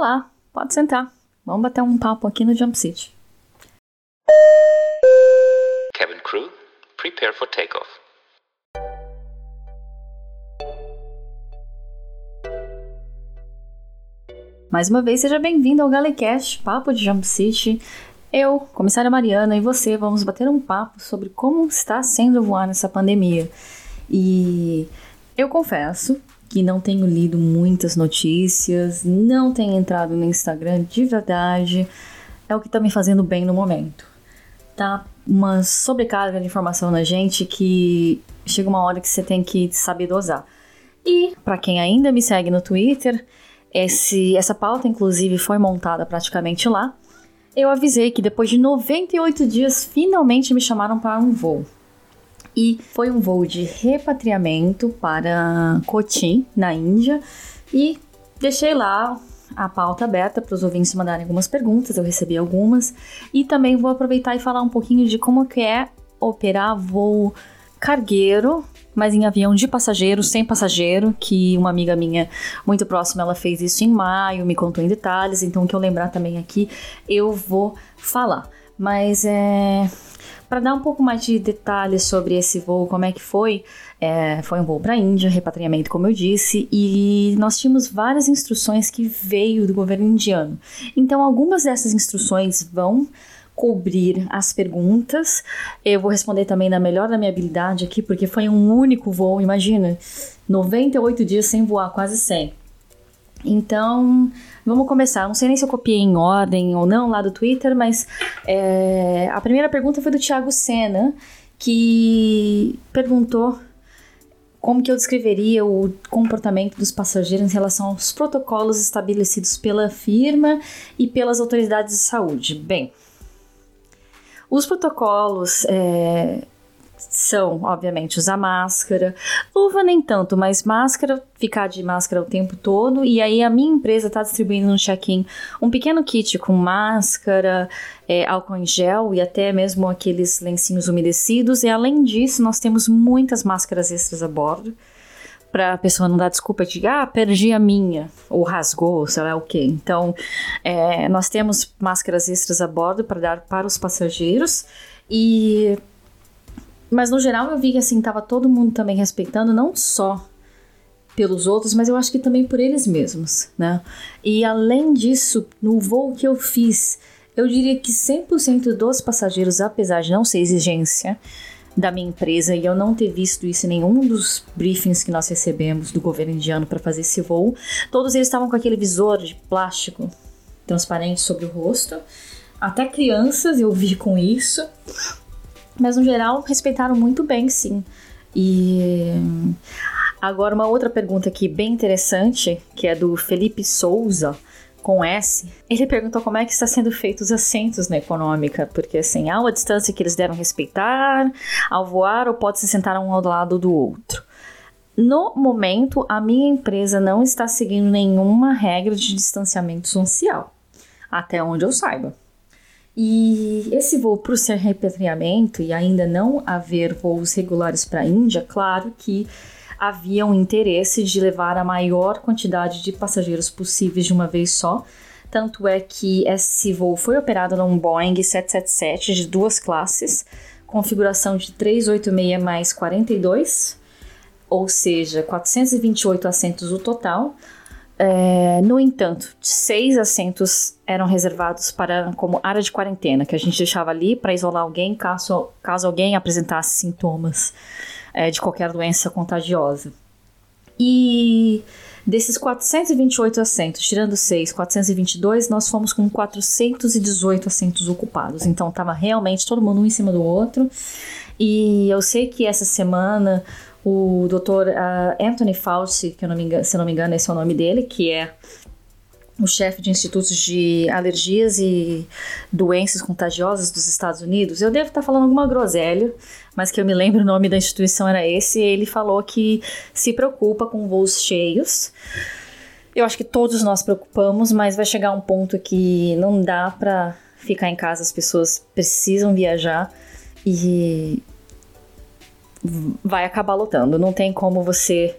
Olá, pode sentar. Vamos bater um papo aqui no Jump City. Cabin crew, prepare for takeoff. Mais uma vez, seja bem-vindo ao Galecast, Papo de Jump City. Eu, comissária Mariana, e você vamos bater um papo sobre como está sendo voar nessa pandemia. E eu confesso que não tenho lido muitas notícias, não tenho entrado no Instagram de verdade. É o que tá me fazendo bem no momento. Tá uma sobrecarga de informação na gente que chega uma hora que você tem que saber dosar. E para quem ainda me segue no Twitter, esse, essa pauta, inclusive, foi montada praticamente lá. Eu avisei que depois de 98 dias, finalmente me chamaram para um voo. E foi um voo de repatriamento para Cochin, na Índia. E deixei lá a pauta aberta para os ouvintes mandarem algumas perguntas, eu recebi algumas. E também vou aproveitar e falar um pouquinho de como que é operar voo cargueiro mas em avião de passageiro, sem passageiro, que uma amiga minha muito próxima, ela fez isso em maio, me contou em detalhes, então o que eu lembrar também aqui, eu vou falar. Mas é para dar um pouco mais de detalhes sobre esse voo, como é que foi, é, foi um voo para a Índia, repatriamento, como eu disse, e nós tínhamos várias instruções que veio do governo indiano. Então, algumas dessas instruções vão cobrir as perguntas. Eu vou responder também na melhor da minha habilidade aqui, porque foi um único voo, imagina, 98 dias sem voar, quase 100. Então, vamos começar. Não sei nem se eu copiei em ordem ou não lá do Twitter, mas é, a primeira pergunta foi do Thiago Senna, que perguntou como que eu descreveria o comportamento dos passageiros em relação aos protocolos estabelecidos pela firma e pelas autoridades de saúde. Bem, os protocolos é, são, obviamente, usar máscara, luva nem tanto, mas máscara, ficar de máscara o tempo todo. E aí a minha empresa está distribuindo no check-in um pequeno kit com máscara, é, álcool em gel e até mesmo aqueles lencinhos umedecidos. E além disso, nós temos muitas máscaras extras a bordo para a pessoa não dar desculpa de ah, perdi a minha, ou rasgou, sei lá o que. Então, é, nós temos máscaras extras a bordo para dar para os passageiros e mas no geral eu vi que assim tava todo mundo também respeitando não só pelos outros, mas eu acho que também por eles mesmos, né? E além disso, no voo que eu fiz, eu diria que 100% dos passageiros, apesar de não ser exigência, da minha empresa e eu não ter visto isso em nenhum dos briefings que nós recebemos do governo indiano para fazer esse voo. Todos eles estavam com aquele visor de plástico transparente sobre o rosto. Até crianças eu vi com isso. Mas no geral respeitaram muito bem, sim. E agora uma outra pergunta aqui bem interessante, que é do Felipe Souza com S, ele perguntou como é que está sendo feitos os assentos na econômica, porque assim, há uma distância que eles devem respeitar ao voar ou pode se sentar um ao lado do outro. No momento, a minha empresa não está seguindo nenhuma regra de distanciamento social, até onde eu saiba. E esse voo, por ser repatriamento e ainda não haver voos regulares para a Índia, claro que havia um interesse de levar a maior quantidade de passageiros possíveis de uma vez só. Tanto é que esse voo foi operado num Boeing 777 de duas classes, configuração de 386 mais 42, ou seja, 428 assentos o total. É, no entanto, seis assentos eram reservados para como área de quarentena, que a gente deixava ali para isolar alguém caso, caso alguém apresentasse sintomas é, de qualquer doença contagiosa. E desses 428 assentos, tirando 6, 422, nós fomos com 418 assentos ocupados. Então estava realmente todo mundo um em cima do outro. E eu sei que essa semana o Dr. Uh, Anthony Fauci, que eu não me engano, se não me engano esse é o nome dele, que é o chefe de institutos de alergias e doenças contagiosas dos Estados Unidos. Eu devo estar falando alguma groselha, mas que eu me lembro o nome da instituição era esse. ele falou que se preocupa com voos cheios. Eu acho que todos nós preocupamos, mas vai chegar um ponto que não dá para ficar em casa. As pessoas precisam viajar e vai acabar lotando. Não tem como você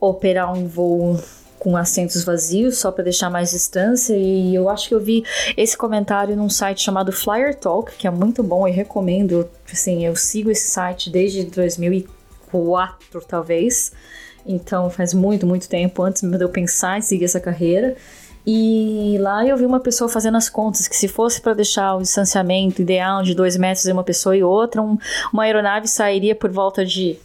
operar um voo com assentos vazios, só para deixar mais distância. E eu acho que eu vi esse comentário num site chamado Flyer Talk, que é muito bom e recomendo. Assim, eu sigo esse site desde 2004, talvez. Então faz muito, muito tempo antes de eu pensar em seguir essa carreira. E lá eu vi uma pessoa fazendo as contas que se fosse para deixar o distanciamento ideal de dois metros entre uma pessoa e outra, um, uma aeronave sairia por volta de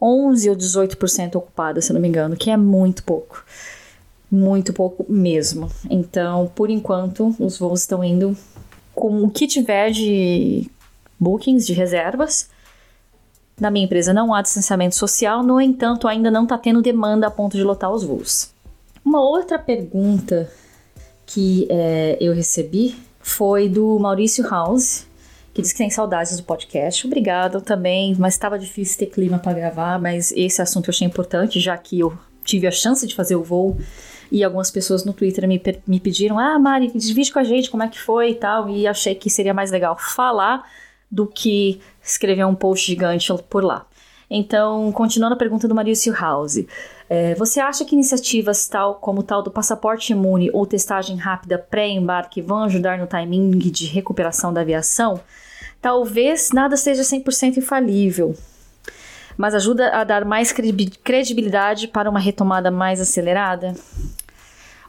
11 ou 18% ocupada, se não me engano, que é muito pouco. Muito pouco mesmo. Então, por enquanto, os voos estão indo com o que tiver de bookings, de reservas. Na minha empresa não há distanciamento social, no entanto, ainda não está tendo demanda a ponto de lotar os voos. Uma outra pergunta que é, eu recebi foi do Maurício House, que diz que tem saudades do podcast. Obrigada também, mas estava difícil ter clima para gravar, mas esse assunto eu achei importante, já que eu tive a chance de fazer o voo e algumas pessoas no Twitter me, me pediram: Ah, Mari, divide com a gente como é que foi e tal, e achei que seria mais legal falar do que escrever um post gigante por lá. Então, continuando a pergunta do Maurício House. É, você acha que iniciativas tal como tal do passaporte imune ou testagem rápida pré-embarque vão ajudar no timing de recuperação da aviação? Talvez nada seja 100% infalível, mas ajuda a dar mais credibilidade para uma retomada mais acelerada?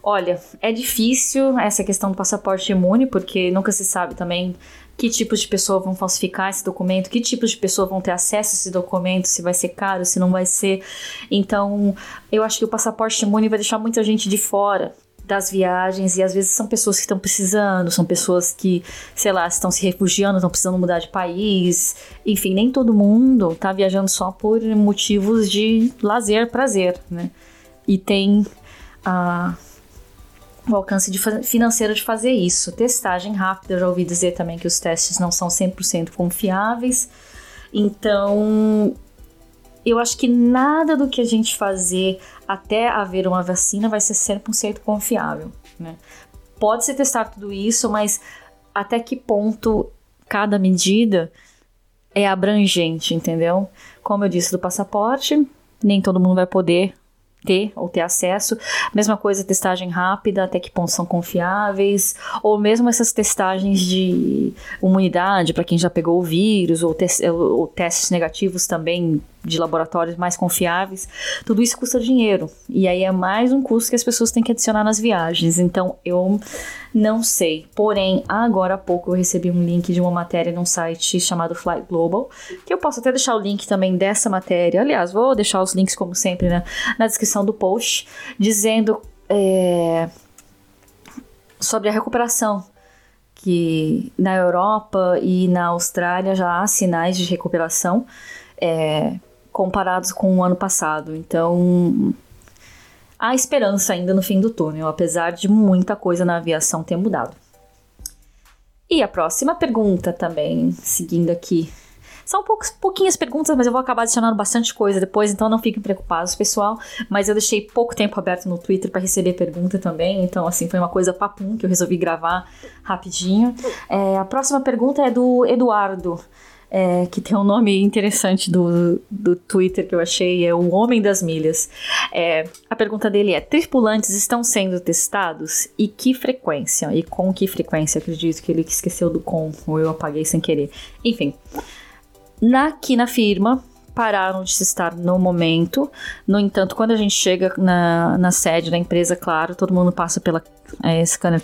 Olha, é difícil essa questão do passaporte imune, porque nunca se sabe também que tipos de pessoas vão falsificar esse documento, que tipos de pessoas vão ter acesso a esse documento, se vai ser caro, se não vai ser. Então, eu acho que o passaporte imune vai deixar muita gente de fora das viagens e às vezes são pessoas que estão precisando, são pessoas que, sei lá, estão se refugiando, estão precisando mudar de país. Enfim, nem todo mundo está viajando só por motivos de lazer, prazer, né? E tem a o alcance de financeiro de fazer isso. Testagem rápida, eu já ouvi dizer também que os testes não são 100% confiáveis. Então, eu acho que nada do que a gente fazer até haver uma vacina vai ser 100% confiável, né? Pode ser testar tudo isso, mas até que ponto cada medida é abrangente, entendeu? Como eu disse do passaporte, nem todo mundo vai poder ter ou ter acesso. Mesma coisa, testagem rápida, até que pontos são confiáveis, ou mesmo essas testagens de imunidade para quem já pegou o vírus, ou, te ou testes negativos também de laboratórios mais confiáveis, tudo isso custa dinheiro. E aí é mais um custo que as pessoas têm que adicionar nas viagens. Então eu não sei. Porém, agora há pouco eu recebi um link de uma matéria num site chamado Flight Global, que eu posso até deixar o link também dessa matéria. Aliás, vou deixar os links, como sempre, né, na descrição do post, dizendo é, sobre a recuperação que na Europa e na Austrália já há sinais de recuperação. É, comparados com o ano passado. Então, há esperança ainda no fim do túnel, apesar de muita coisa na aviação ter mudado. E a próxima pergunta também, seguindo aqui. São poucos, pouquinhas perguntas, mas eu vou acabar adicionando bastante coisa depois, então não fiquem preocupados, pessoal. Mas eu deixei pouco tempo aberto no Twitter para receber pergunta também, então assim, foi uma coisa papum que eu resolvi gravar rapidinho. É, a próxima pergunta é do Eduardo é, que tem um nome interessante do, do Twitter que eu achei, é o Homem das Milhas. É, a pergunta dele é: tripulantes estão sendo testados e que frequência? E com que frequência? Acredito que ele esqueceu do com, ou eu apaguei sem querer. Enfim, na, aqui na firma, pararam de estar no momento. No entanto, quando a gente chega na, na sede da empresa, claro, todo mundo passa pela é, scanner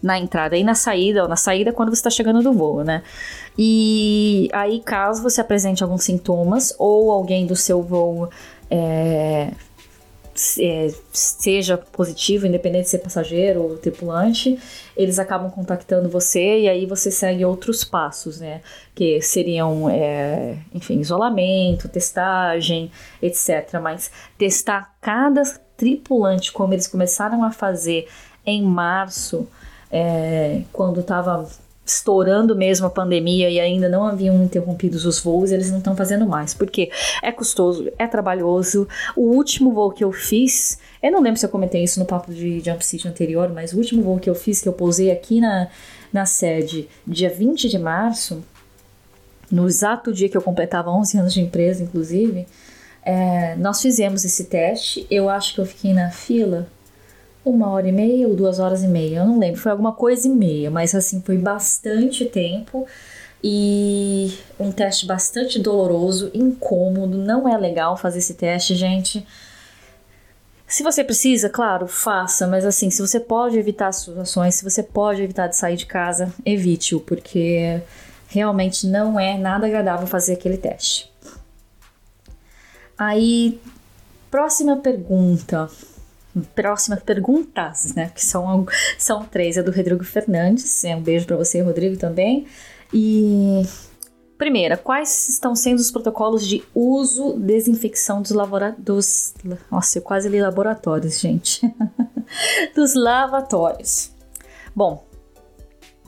na entrada e na saída, ou na saída quando você está chegando do voo, né? E aí, caso você apresente alguns sintomas ou alguém do seu voo é, é, seja positivo, independente de ser passageiro ou tripulante, eles acabam contactando você e aí você segue outros passos, né? Que seriam, é, enfim, isolamento, testagem, etc. Mas testar cada tripulante, como eles começaram a fazer em março, é, quando estava estourando mesmo a pandemia e ainda não haviam interrompido os voos, eles não estão fazendo mais. Porque é custoso, é trabalhoso. O último voo que eu fiz, eu não lembro se eu comentei isso no papo de Jump City anterior, mas o último voo que eu fiz, que eu pousei aqui na, na sede, dia 20 de março, no exato dia que eu completava 11 anos de empresa, inclusive, É, nós fizemos esse teste, eu acho que eu fiquei na fila uma hora e meia ou duas horas e meia, eu não lembro, foi alguma coisa e meia, mas assim, foi bastante tempo e um teste bastante doloroso, incômodo, não é legal fazer esse teste, gente. Se você precisa, claro, faça, mas assim, se você pode evitar situações, se você pode evitar de sair de casa, evite-o, porque realmente não é nada agradável fazer aquele teste. Aí, próxima pergunta. Próxima perguntas, né? Que são, são três. É do Rodrigo Fernandes. É um beijo para você, Rodrigo, também. E Primeira, quais estão sendo os protocolos de uso, desinfecção dos laboratórios. Nossa, eu quase li laboratórios, gente. dos lavatórios. Bom,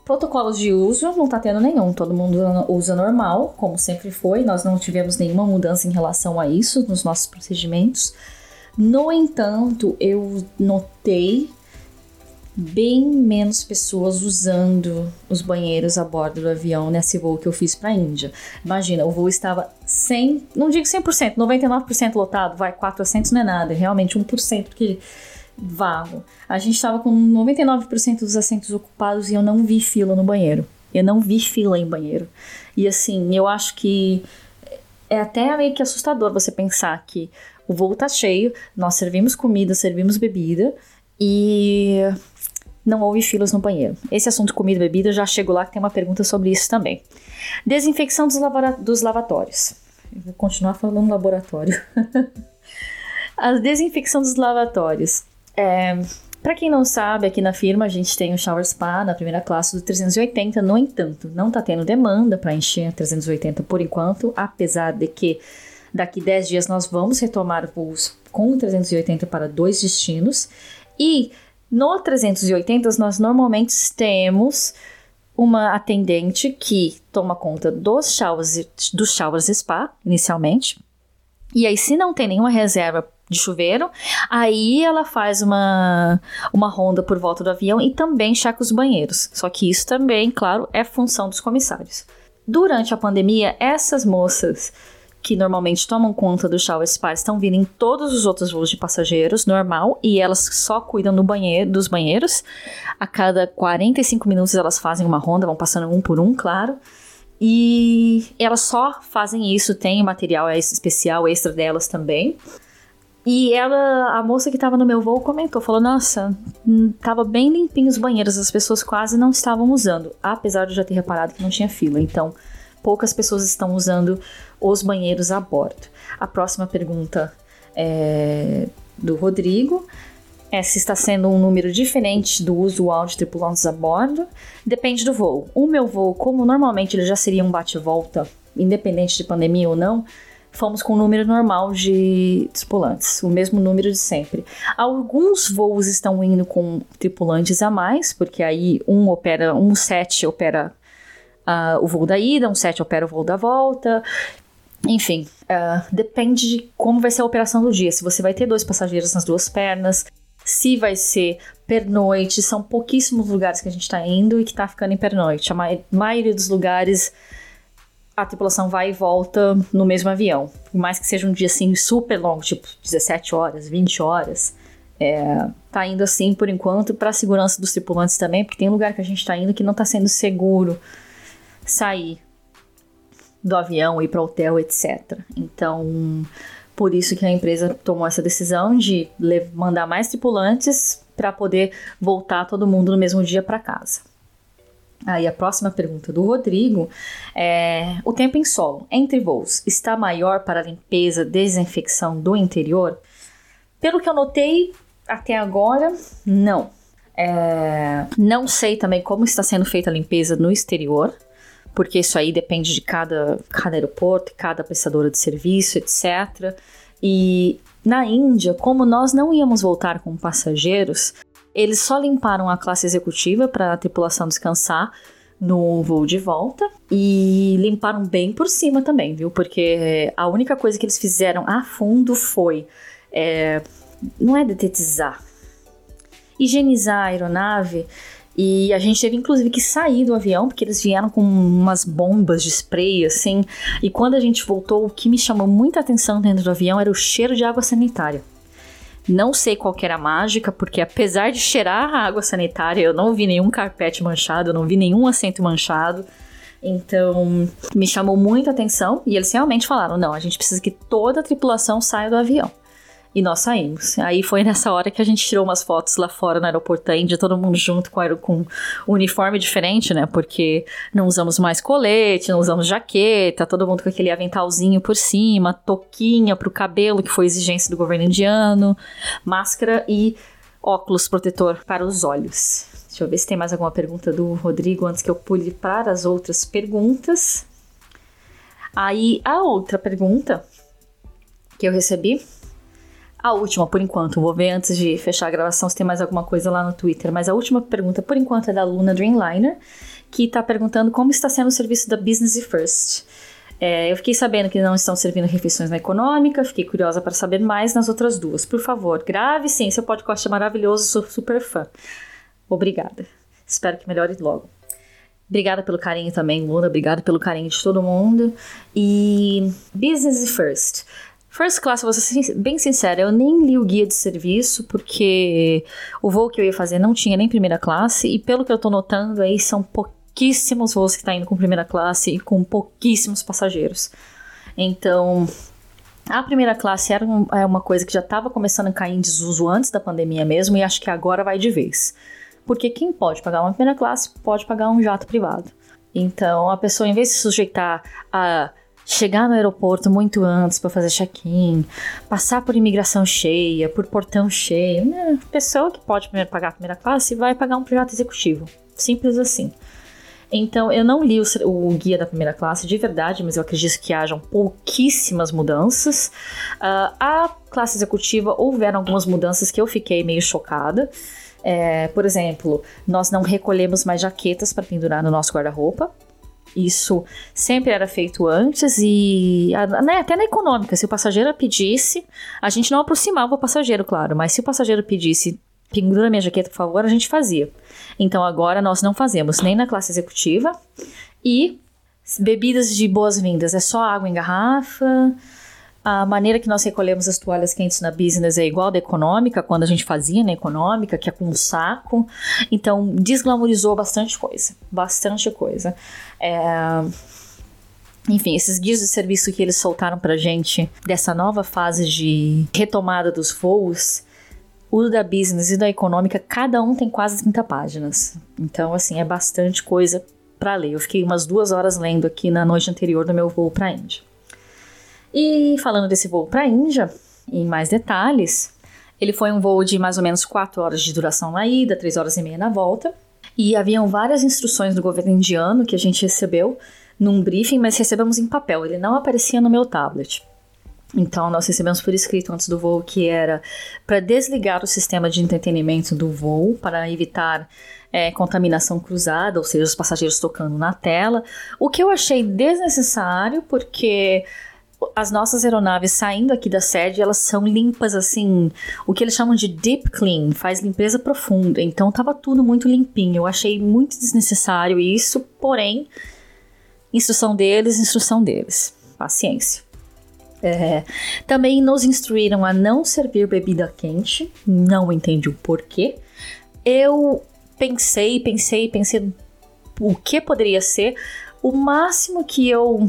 protocolos de uso não tá tendo nenhum, todo mundo usa normal, como sempre foi, nós não tivemos nenhuma mudança em relação a isso nos nossos procedimentos. No entanto, eu notei bem menos pessoas usando os banheiros a bordo do avião nesse voo que eu fiz para a Índia. Imagina, o voo estava 100, não digo 100%, 99% lotado, vai 400 não é nada, é realmente 1% porque vago. A gente estava com 99% dos assentos ocupados e eu não vi fila no banheiro. Eu não vi fila em banheiro. E assim, eu acho que é até meio que assustador você pensar que o voo tá cheio, nós servimos comida, servimos bebida e não houve filas no banheiro. Esse assunto comida e bebida já chego lá que tem uma pergunta sobre isso também. Desinfecção dos, dos lavatórios. Eu vou continuar falando laboratório. a desinfecção dos lavatórios. É, para quem não sabe, aqui na firma a gente tem o Shower Spa na primeira classe do 380. No entanto, não está tendo demanda para encher a 380 por enquanto, apesar de que daqui 10 dias nós vamos retomar voos com 380 para dois destinos. E no 380, nós normalmente temos uma atendente que toma conta dos showers, dos showers spa, inicialmente. E aí, se não tem nenhuma reserva de chuveiro, aí ela faz uma, uma ronda por volta do avião e também checa os banheiros. Só que isso também, claro, é função dos comissários. Durante a pandemia, essas moças que normalmente tomam conta do shower spa estão vindo em todos os outros voos de passageiros, normal, e elas só cuidam do banheiro, dos banheiros. A cada 45 minutos elas fazem uma ronda, vão passando um por um, claro. E elas só fazem isso, tem material especial extra delas também. E ela, a moça que estava no meu voo comentou, falou: "Nossa, hum, tava bem limpinho os banheiros, as pessoas quase não estavam usando, apesar de eu já ter reparado que não tinha fila". Então, poucas pessoas estão usando os banheiros a bordo. A próxima pergunta é do Rodrigo. É se está sendo um número diferente do usual de tripulantes a bordo. Depende do voo. O meu voo, como normalmente ele já seria um bate-volta, independente de pandemia ou não, fomos com o número normal de tripulantes, o mesmo número de sempre. Alguns voos estão indo com tripulantes a mais, porque aí um opera, um set opera uh, o voo da ida, um 7 opera o voo da volta. Enfim, uh, depende de como vai ser a operação do dia. Se você vai ter dois passageiros nas duas pernas, se vai ser pernoite. São pouquíssimos lugares que a gente está indo e que está ficando em pernoite. A ma maioria dos lugares a tripulação vai e volta no mesmo avião. Por mais que seja um dia assim super longo, tipo 17 horas, 20 horas. É, tá indo assim por enquanto para a segurança dos tripulantes também, porque tem lugar que a gente está indo que não está sendo seguro sair do avião, ir para o hotel, etc. Então, por isso que a empresa tomou essa decisão de mandar mais tripulantes para poder voltar todo mundo no mesmo dia para casa. Aí a próxima pergunta do Rodrigo é: o tempo em solo entre voos está maior para limpeza, desinfecção do interior? Pelo que eu notei até agora, não. É, não sei também como está sendo feita a limpeza no exterior porque isso aí depende de cada, cada aeroporto, cada prestadora de serviço, etc. E na Índia, como nós não íamos voltar com passageiros, eles só limparam a classe executiva para a tripulação descansar no voo de volta e limparam bem por cima também, viu? Porque a única coisa que eles fizeram a fundo foi é, não é detetizar, higienizar a aeronave E a gente teve inclusive que sair do avião, porque eles vieram com umas bombas de spray, assim. E quando a gente voltou, o que me chamou muita atenção dentro do avião era o cheiro de água sanitária. Não sei qual era a mágica, porque apesar de cheirar a água sanitária, eu não vi nenhum carpete manchado, eu não vi nenhum assento manchado. Então, me chamou muita atenção e eles realmente falaram: não, a gente precisa que toda a tripulação saia do avião. E nós saímos. Aí foi nessa hora que a gente tirou umas fotos lá fora no aeroporto da Índia, todo mundo junto com, com uniforme diferente, né? Porque não usamos mais colete, não usamos jaqueta, todo mundo com aquele aventalzinho por cima, toquinha pro cabelo, que foi exigência do governo indiano, máscara e óculos protetor para os olhos. Deixa eu ver se tem mais alguma pergunta do Rodrigo antes que eu pule para as outras perguntas. Aí a outra pergunta que eu recebi a última, por enquanto, vou ver antes de fechar a gravação se tem mais alguma coisa lá no Twitter. Mas a última pergunta, por enquanto, é da Luna Dreamliner, que está perguntando como está sendo o serviço da Business First. É, eu fiquei sabendo que não estão servindo refeições na econômica, fiquei curiosa para saber mais nas outras duas. Por favor, grave sim, seu podcast é maravilhoso, sou super fã. Obrigada. Espero que melhore logo. Obrigada pelo carinho também, Luna. Obrigada pelo carinho de todo mundo. E Business First. First Class, vou ser bem sincera, eu nem li o guia de serviço, porque o voo que eu ia fazer não tinha nem primeira classe, e pelo que eu tô notando aí, são pouquíssimos voos que tá indo com primeira classe e com pouquíssimos passageiros. Então, a primeira classe era um, é uma coisa que já estava começando a cair em desuso antes da pandemia mesmo, e acho que agora vai de vez. Porque quem pode pagar uma primeira classe pode pagar um jato privado. Então, a pessoa, em vez de se sujeitar a chegar no aeroporto muito antes para fazer check-in, passar por imigração cheia, por portão cheio. Né? Pessoa que pode primeiro pagar a primeira classe vai pagar um projeto executivo. Simples assim. Então, eu não li o, o, guia da primeira classe de verdade, mas eu acredito que hajam pouquíssimas mudanças. Uh, a classe executiva houveram algumas mudanças que eu fiquei meio chocada. É, por exemplo, nós não recolhemos mais jaquetas para pendurar no nosso guarda-roupa. Isso sempre era feito antes e né, até na econômica, se o passageiro pedisse, a gente não aproximava o passageiro, claro, mas se o passageiro pedisse pendura minha jaqueta, por favor, a gente fazia. Então agora nós não fazemos nem na classe executiva e bebidas de boas-vindas é só água em garrafa. A maneira que nós recolhemos as toalhas quentes na business é igual da econômica, quando a gente fazia na econômica, que é com um saco. Então, desglamorizou bastante coisa. Bastante coisa. É... Enfim, esses guias de serviço que eles soltaram pra gente dessa nova fase de retomada dos voos, o da business e da econômica, cada um tem quase 30 páginas. Então, assim, é bastante coisa para ler. Eu fiquei umas duas horas lendo aqui na noite anterior do meu voo pra Índia. E falando desse voo para a Índia, em mais detalhes, ele foi um voo de mais ou menos 4 horas de duração na ida, 3 horas e meia na volta. E haviam várias instruções do governo indiano que a gente recebeu num briefing, mas recebemos em papel, ele não aparecia no meu tablet. Então, nós recebemos por escrito antes do voo que era para desligar o sistema de entretenimento do voo, para evitar é, contaminação cruzada, ou seja, os passageiros tocando na tela. O que eu achei desnecessário, porque as nossas aeronaves saindo aqui da sede, elas são limpas assim, o que eles chamam de deep clean, faz limpeza profunda. Então tava tudo muito limpinho. Eu achei muito desnecessário isso, porém, instrução deles, instrução deles. Paciência. É, também nos instruíram a não servir bebida quente, não entendi o porquê. Eu pensei, pensei, pensei o que poderia ser. O máximo que eu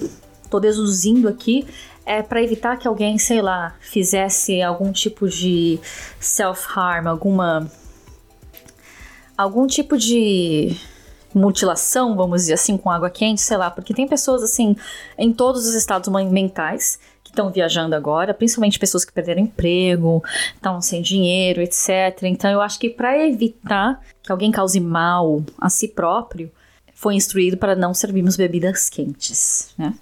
tô deduzindo aqui, é para evitar que alguém, sei lá, fizesse algum tipo de self-harm, alguma. algum tipo de mutilação, vamos dizer assim, com água quente, sei lá, porque tem pessoas assim em todos os estados mentais que estão viajando agora, principalmente pessoas que perderam emprego, estão sem dinheiro, etc. Então eu acho que para evitar que alguém cause mal a si próprio, foi instruído para não servirmos bebidas quentes, né?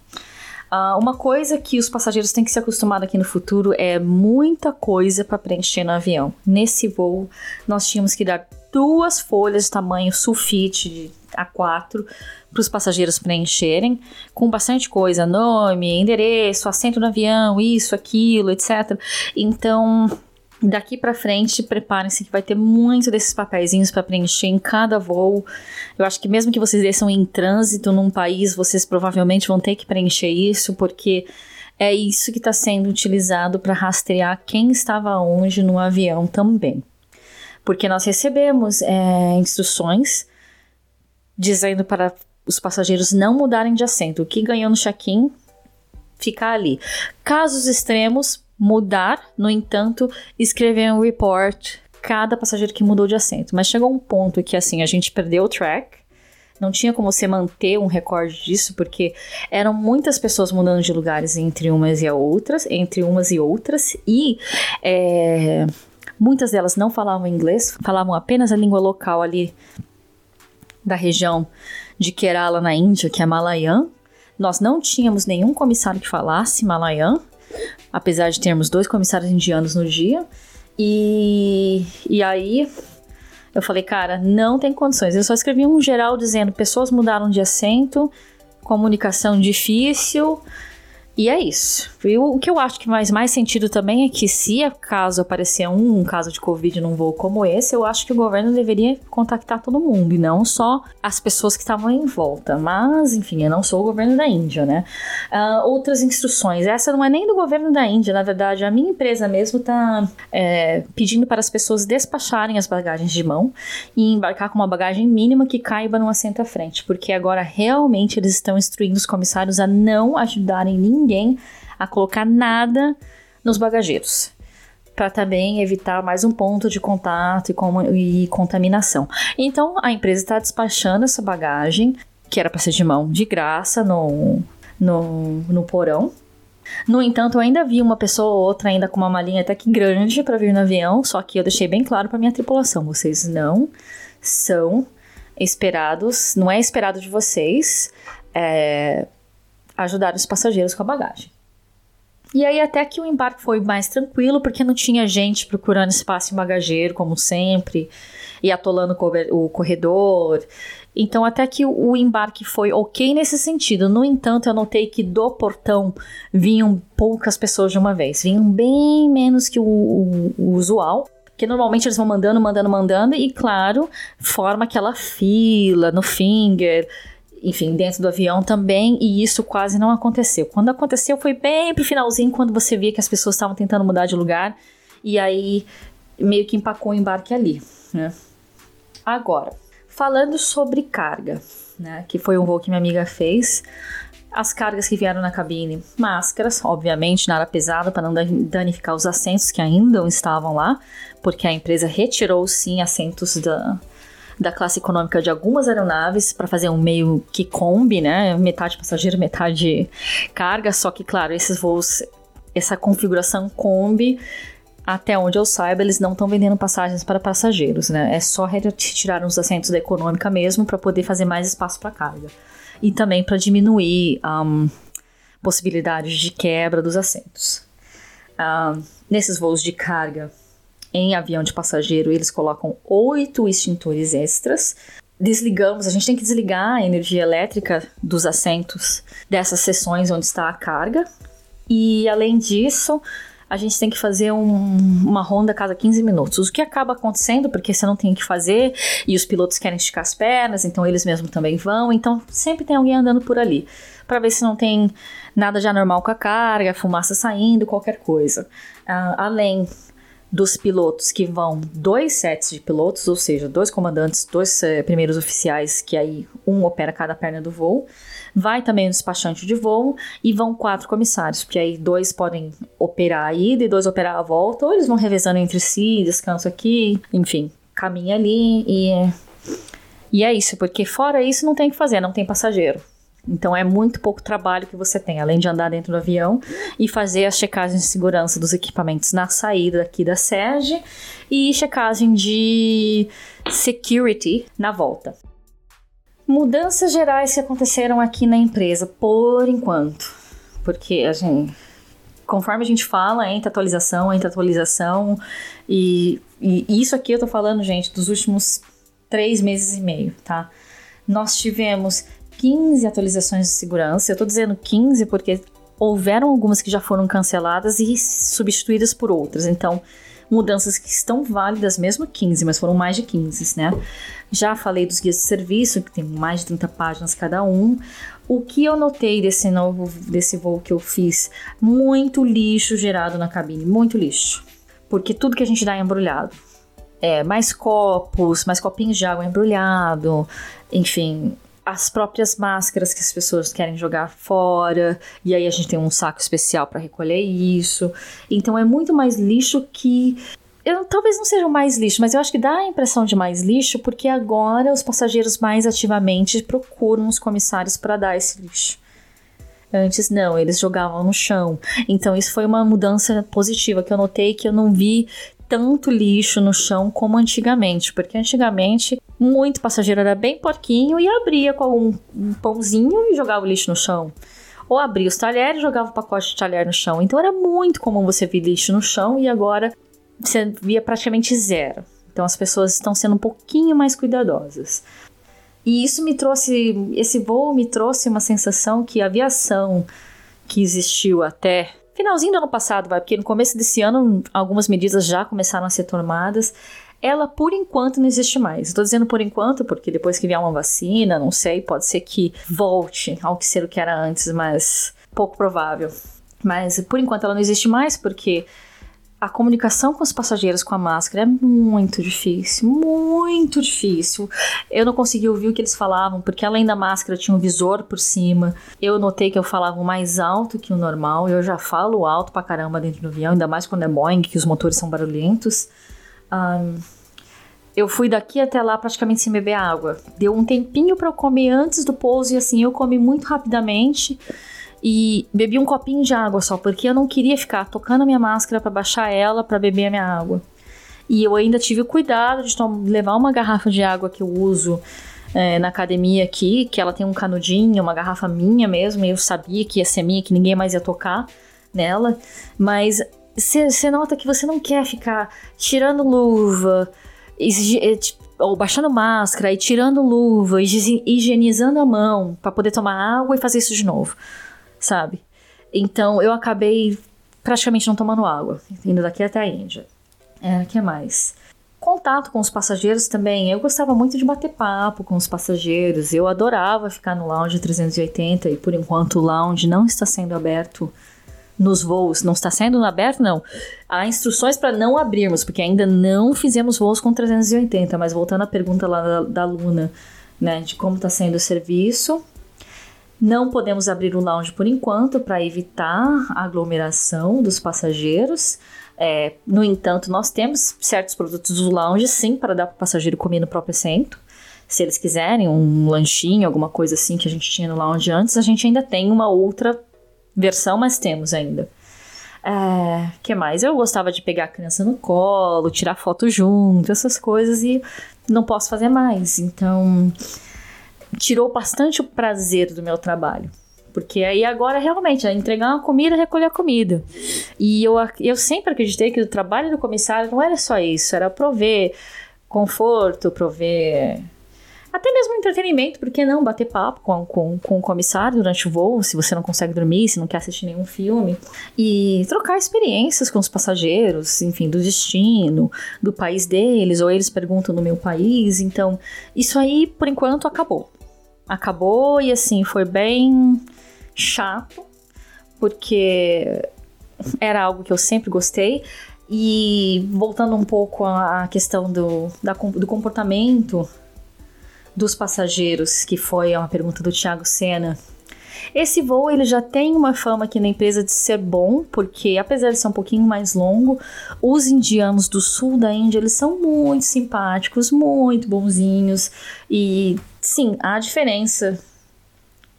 Uh, uma coisa que os passageiros têm que se acostumar aqui no futuro é muita coisa para preencher no avião. Nesse voo, nós tínhamos que dar duas folhas de tamanho sulfite de A4 para os passageiros preencherem, com bastante coisa: nome, endereço, assento no avião, isso, aquilo, etc. Então, Daqui para frente, preparem-se que vai ter muito desses papeizinhos para preencher em cada voo. Eu acho que mesmo que vocês desçam em trânsito num país, vocês provavelmente vão ter que preencher isso, porque é isso que está sendo utilizado para rastrear quem estava onde no avião também. Porque nós recebemos é, instruções dizendo para os passageiros não mudarem de assento. O que ganhou no check-in ficar ali. Casos extremos, mudar, no entanto, escrever um report cada passageiro que mudou de assento. Mas chegou um ponto que assim a gente perdeu o track. Não tinha como você manter um recorde disso, porque eram muitas pessoas mudando de lugares entre umas e outras, entre umas e outras, e é, muitas delas não falavam inglês, falavam apenas a língua local ali da região de Kerala na Índia, que é Malayan. Nós não tínhamos nenhum comissário que falasse Malayan, apesar de termos dois comissários indianos no dia. E, e aí eu falei, cara, não tem condições. Eu só escrevi um geral dizendo: pessoas mudaram de assento, comunicação difícil, e é isso. E o, que eu acho que faz mais sentido também é que se caso aparecer um, um, caso de Covid num voo como esse, eu acho que o governo deveria contactar todo mundo e não só as pessoas que estavam em volta. Mas, enfim, eu não sou o governo da Índia, né? Uh, outras instruções. Essa não é nem do governo da Índia, na verdade, a minha empresa mesmo está é, pedindo para as pessoas despacharem as bagagens de mão e embarcar com uma bagagem mínima que caiba no assento à frente, porque agora realmente eles estão instruindo os comissários a não ajudarem ninguém a colocar nada nos bagageiros para também evitar mais um ponto de contato e, e contaminação. Então a empresa está despachando essa bagagem, que era para ser de mão, de graça no, no, no porão. No entanto, eu ainda vi uma pessoa ou outra ainda com uma malinha até que grande para vir no avião, só que eu deixei bem claro para minha tripulação: vocês não são esperados, não é esperado de vocês é, ajudar os passageiros com a bagagem. E aí até que o embarque foi mais tranquilo, porque não tinha gente procurando espaço em bagageiro, como sempre, e atolando o corredor. Então até que o embarque foi ok nesse sentido. No entanto, eu notei que do portão vinham poucas pessoas de uma vez. Vinham bem menos que o, o, o usual. Porque normalmente eles vão mandando, mandando, mandando, e claro, forma aquela fila no finger, enfim, dentro do avião também, e isso quase não aconteceu. Quando aconteceu foi bem pro finalzinho, quando você via que as pessoas estavam tentando mudar de lugar, e aí meio que empacou o embarque ali, né? Agora, falando sobre carga, né, que foi um voo que minha amiga fez, as cargas que vieram na cabine, máscaras, obviamente, nada pesado para não danificar os assentos que ainda estavam lá, porque a empresa retirou sim assentos da, da classe econômica de algumas aeronaves para fazer um meio que combi, né? Metade passageiro, metade carga. Só que, claro, esses voos, essa configuração combi até onde eu saiba, eles não estão vendendo passagens para passageiros, né? É só retirar os assentos da econômica mesmo para poder fazer mais espaço para carga. E também para diminuir um, possibilidades de quebra dos assentos. Um, nesses voos de carga, em avião de passageiro, eles colocam oito extintores extras. Desligamos, a gente tem que desligar a energia elétrica dos assentos dessas seções onde está a carga. E além disso, a gente tem que fazer um, uma ronda a cada 15 minutos. O que acaba acontecendo, porque você não tem que fazer e os pilotos querem esticar as pernas, então eles mesmos também vão. Então sempre tem alguém andando por ali para ver se não tem nada de anormal com a carga, fumaça saindo, qualquer coisa. Uh, além dos pilotos que vão dois sets de pilotos, ou seja, dois comandantes, dois eh, primeiros oficiais, que aí um opera cada perna do voo. Vai também o despachante de voo e vão quatro comissários, porque aí dois podem operar a ida e dois operar a volta, ou eles vão revezando entre si, descanso aqui, enfim, caminha ali e. E é isso, porque fora isso não tem o que fazer, não tem passageiro. Então é muito pouco trabalho que você tem, além de andar dentro do avião e fazer as checagens de segurança dos equipamentos na saída aqui da sede e checagem de security na volta. Mudanças gerais que aconteceram aqui na empresa por enquanto, porque a gente, conforme a gente fala, entra atualização, entra atualização e, e isso aqui eu tô falando, gente, dos últimos três meses e meio, tá? Nós tivemos 15 atualizações de segurança. Eu estou dizendo 15 porque houveram algumas que já foram canceladas e substituídas por outras. Então, mudanças que estão válidas, mesmo 15, mas foram mais de 15, né? Já falei dos guias de serviço, que tem mais de 30 páginas cada um. O que eu notei desse novo desse voo que eu fiz? Muito lixo gerado na cabine, muito lixo. Porque tudo que a gente dá é embrulhado. É, mais copos, mais copinhos de água embrulhado, enfim, as próprias máscaras que as pessoas querem jogar fora, e aí a gente tem um saco especial para recolher isso. Então é muito mais lixo que eu, talvez não seja mais lixo, mas eu acho que dá a impressão de mais lixo porque agora os passageiros mais ativamente procuram os comissários para dar esse lixo. Antes não, eles jogavam no chão. Então isso foi uma mudança positiva que eu notei que eu não vi tanto lixo no chão como antigamente, porque antigamente muito passageiro era bem porquinho e abria com um, pãozinho e jogava o lixo no chão. Ou abria os talheres e jogava o pacote de talher no chão. Então era muito comum você ver lixo no chão e agora você via praticamente zero. Então as pessoas estão sendo um pouquinho mais cuidadosas. E isso me trouxe, esse voo me trouxe uma sensação que a aviação que existiu até finalzinho do ano passado, vai, porque no começo desse ano algumas medidas já começaram a ser tomadas. Ela, por enquanto, não existe mais. Estou dizendo por enquanto, porque depois que vier uma vacina, não sei, pode ser que volte ao que ser o que era antes, mas pouco provável. Mas por enquanto ela não existe mais, porque a comunicação com os passageiros com a máscara é muito difícil, muito difícil. Eu não consegui ouvir o que eles falavam, porque além da máscara tinha um visor por cima. Eu notei que eu falava mais alto que o normal. Eu já falo alto pra caramba dentro do avião, ainda mais quando é Boeing, que os motores são barulhentos. Um, eu fui daqui até lá praticamente sem beber água. Deu um tempinho para eu comer antes do pouso e assim eu comi muito rapidamente e bebi um copinho de água só, porque eu não queria ficar tocando a minha máscara para baixar ela para beber a minha água. E eu ainda tive o cuidado de levar uma garrafa de água que eu uso é, na academia aqui, que ela tem um canudinho, uma garrafa minha mesmo, e eu sabia que ia ser minha, que ninguém mais ia tocar nela. Mas você nota que você não quer ficar tirando luva, é, tipo, ou baixando máscara e tirando luva, higienizando a mão para poder tomar água e fazer isso de novo sabe? Então eu acabei praticamente não tomando água, indo daqui até a Índia. É, que mais? Contato com os passageiros também. Eu gostava muito de bater papo com os passageiros. Eu adorava ficar no lounge 380 e por enquanto o lounge não está sendo aberto nos voos. Não está sendo aberto, não. Há instruções para não abrirmos, porque ainda não fizemos voos com 380. Mas voltando à pergunta lá da, da Luna, né, de como está sendo o serviço, não podemos abrir o lounge por enquanto para evitar a aglomeração dos passageiros. É, no entanto, nós temos certos produtos do lounge sim para dar para o passageiro comer no próprio assento. Se eles quiserem um lanchinho, alguma coisa assim que a gente tinha no lounge antes, a gente ainda tem uma outra versão, mas temos ainda. É, que mais? Eu gostava de pegar a criança no colo, tirar foto junto, essas coisas e não posso fazer mais. Então, tirou bastante o prazer do meu trabalho. Porque aí agora realmente é entregar uma comida, recolher a comida. E eu, eu sempre acreditei que o trabalho do comissário não era só isso, era prover conforto, prover até mesmo entretenimento, porque não bater papo com, com, com o comissário durante o voo, se você não consegue dormir, se não quer assistir nenhum filme, e trocar experiências com os passageiros, enfim, do destino, do país deles, ou eles perguntam no meu país. Então, isso aí, por enquanto, acabou acabou e assim foi bem chato porque era algo que eu sempre gostei e voltando um pouco à questão do, da, do comportamento dos passageiros, que foi uma pergunta do Thiago Sena. Esse voo ele já tem uma fama aqui na empresa de ser bom, porque apesar de ser um pouquinho mais longo, os indianos do sul da Índia eles são muito simpáticos, muito bonzinhos e sim, há diferença.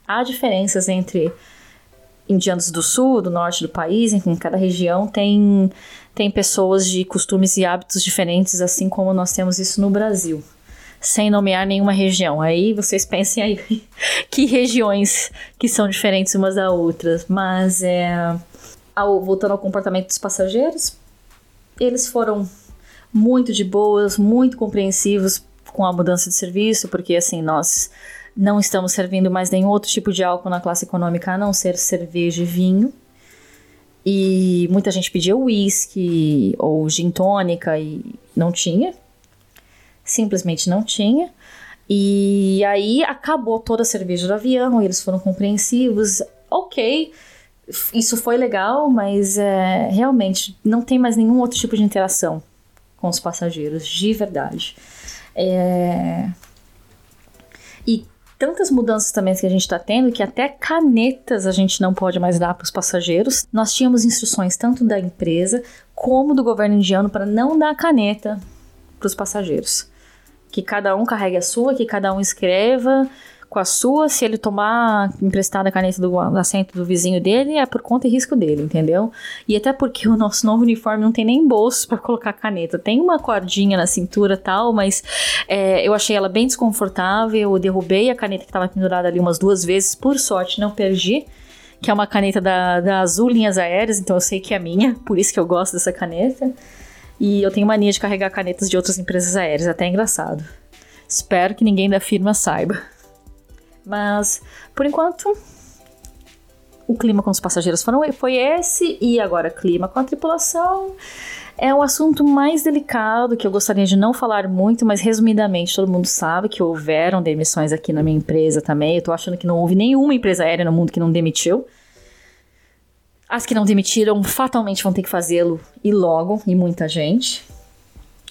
Há diferenças entre indianos do sul, do norte do país, enfim, cada região tem, tem pessoas de costumes e hábitos diferentes, assim como nós temos isso no Brasil. Sem nomear nenhuma região. Aí vocês pensem aí que regiões que são diferentes umas da outras. Mas é, ao, voltando ao comportamento dos passageiros, eles foram muito de boas, muito compreensivos com a mudança de serviço, porque assim, nós não estamos servindo mais nenhum outro tipo de álcool na classe econômica a não ser cerveja e vinho. E muita gente pedia whisky ou gin tônica e não tinha. Simplesmente não tinha. E aí acabou toda a cerveja do avião, eles foram compreensivos. Ok, isso foi legal, mas é, realmente não tem mais nenhum outro tipo de interação com os passageiros, de verdade. É... E tantas mudanças também que a gente está tendo que até canetas a gente não pode mais dar para os passageiros. Nós tínhamos instruções tanto da empresa como do governo indiano para não dar caneta para os passageiros. Que cada um carregue a sua, que cada um escreva com a sua, se ele tomar emprestada a caneta do, assento do vizinho dele, é por conta e risco dele, entendeu? E até porque o nosso novo uniforme não tem nem bolso para colocar caneta. Tem uma cordinha na cintura tal, mas é, eu achei ela bem desconfortável. Eu derrubei a caneta que estava pendurada ali umas duas vezes, por sorte não perdi. Que é uma caneta da, da Azul Linhas Aéreas, então eu sei que é minha, por isso que eu gosto dessa caneta. E eu tenho mania de carregar canetas de outras empresas aéreas, até é engraçado. Espero que ninguém da firma saiba. Mas, por enquanto, o clima com os passageiros foram, foi esse, e agora clima com a tripulação. É um assunto mais delicado que eu gostaria de não falar muito, mas resumidamente, todo mundo sabe que houveram demissões aqui na minha empresa também. Eu tô achando que não houve nenhuma empresa aérea no mundo que não demitiu. As que não demitiram fatalmente vão ter que fazê-lo e logo, e muita gente.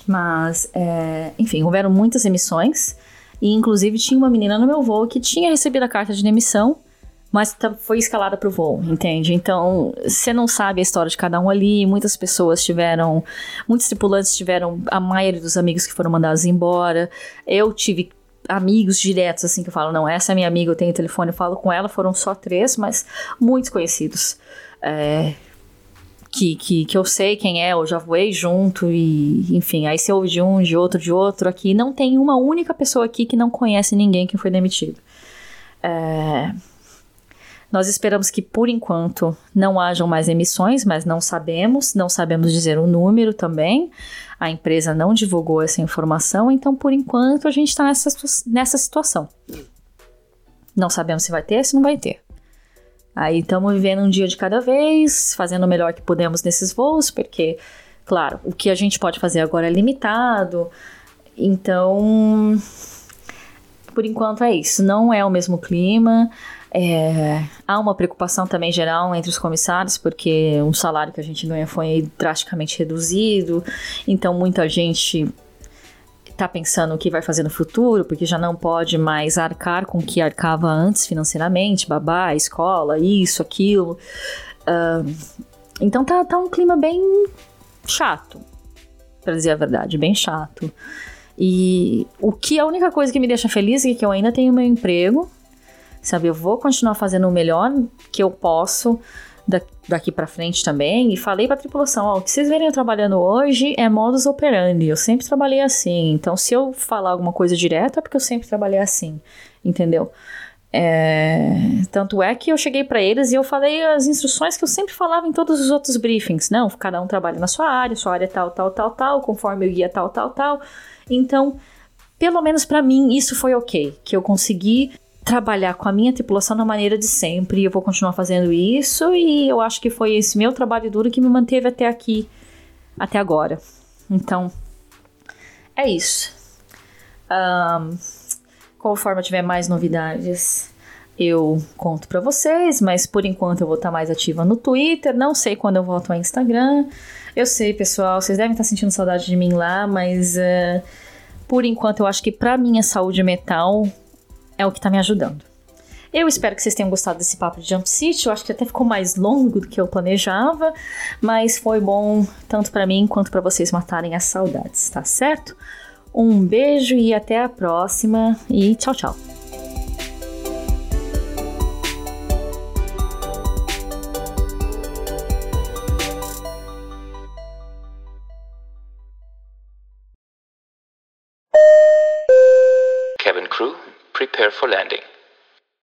Mas, é, enfim, houveram muitas emissões. E inclusive tinha uma menina no meu voo que tinha recebido a carta de demissão, mas foi escalada para o voo, entende? Então, você não sabe a história de cada um ali. Muitas pessoas tiveram, muitos tripulantes tiveram a maioria dos amigos que foram mandados embora. Eu tive amigos diretos, assim, que eu falo, não, essa é minha amiga, eu tenho telefone, eu falo com ela, foram só três, mas muitos conhecidos. É, que, que, que eu sei quem é, eu já voei junto e, enfim, aí você ouve de um, de outro, de outro aqui. Não tem uma única pessoa aqui que não conhece ninguém que foi demitido. É... Nós esperamos que, por enquanto, não hajam mais emissões, mas não sabemos, não sabemos dizer o número também. A empresa não divulgou essa informação, então, por enquanto, a gente está nessa, nessa situação. Não sabemos se vai ter, se não vai ter. Aí estamos vivendo um dia de cada vez, fazendo o melhor que podemos nesses voos, porque, claro, o que a gente pode fazer agora é limitado. Então, por enquanto é isso. Não é o mesmo clima. É, há uma preocupação também geral entre os comissários, porque o salário que a gente ganha foi drasticamente reduzido, então muita gente está pensando o que vai fazer no futuro, porque já não pode mais arcar com o que arcava antes financeiramente, babá, escola, isso, aquilo. Uh, então tá, tá um clima bem chato, para dizer a verdade, bem chato. E o que a única coisa que me deixa feliz é que eu ainda tenho meu emprego, sabe? Eu vou continuar fazendo o melhor que eu posso daqui para frente também e falei para tripulação, ó, o que vocês verem eu trabalhando hoje é modus operandi, eu sempre trabalhei assim, então se eu falar alguma coisa direta é porque eu sempre trabalhei assim, entendeu? É, tanto é que eu cheguei para eles e eu falei as instruções que eu sempre falava em todos os outros briefings, não, cada um trabalha na sua área, sua área é tal, tal, tal, tal, conforme o guia tal, tal, tal, então pelo menos para mim isso foi ok, que eu consegui trabalhar com a minha tripulação na maneira de sempre. Eu vou continuar fazendo isso e eu acho que foi esse meu trabalho duro que me manteve até aqui, até agora. Então, é isso. Um, conforme eu tiver mais novidades, eu conto para vocês, mas por enquanto eu vou estar tá mais ativa no Twitter. Não sei quando eu volto ao Instagram. Eu sei, pessoal, vocês devem estar tá sentindo saudade de mim lá, mas uh, por enquanto eu acho que para minha saúde mental é o que está me ajudando. Eu espero que vocês tenham gostado desse papo de Jump City. Eu acho que até ficou mais longo do que eu planejava, mas foi bom tanto para mim quanto para vocês matarem as saudades, tá certo? Um beijo e até a próxima e tchau, tchau. Landing.